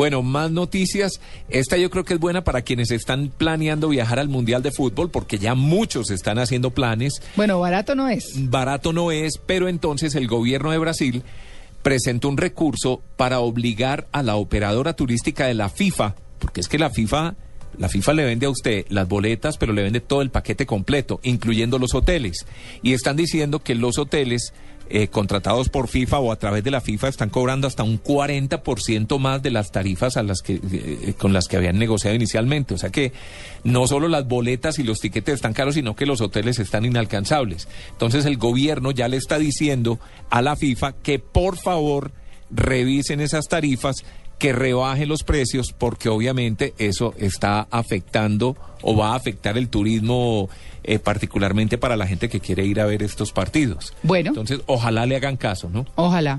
Bueno, más noticias. Esta yo creo que es buena para quienes están planeando viajar al Mundial de Fútbol, porque ya muchos están haciendo planes. Bueno, barato no es. Barato no es, pero entonces el gobierno de Brasil presentó un recurso para obligar a la operadora turística de la FIFA, porque es que la FIFA, la FIFA le vende a usted las boletas, pero le vende todo el paquete completo, incluyendo los hoteles. Y están diciendo que los hoteles eh, contratados por FIFA o a través de la FIFA están cobrando hasta un 40% más de las tarifas a las que, eh, con las que habían negociado inicialmente. O sea que no solo las boletas y los tiquetes están caros, sino que los hoteles están inalcanzables. Entonces el gobierno ya le está diciendo a la FIFA que por favor revisen esas tarifas que rebaje los precios porque obviamente eso está afectando o va a afectar el turismo eh, particularmente para la gente que quiere ir a ver estos partidos. Bueno. Entonces, ojalá le hagan caso, ¿no? Ojalá.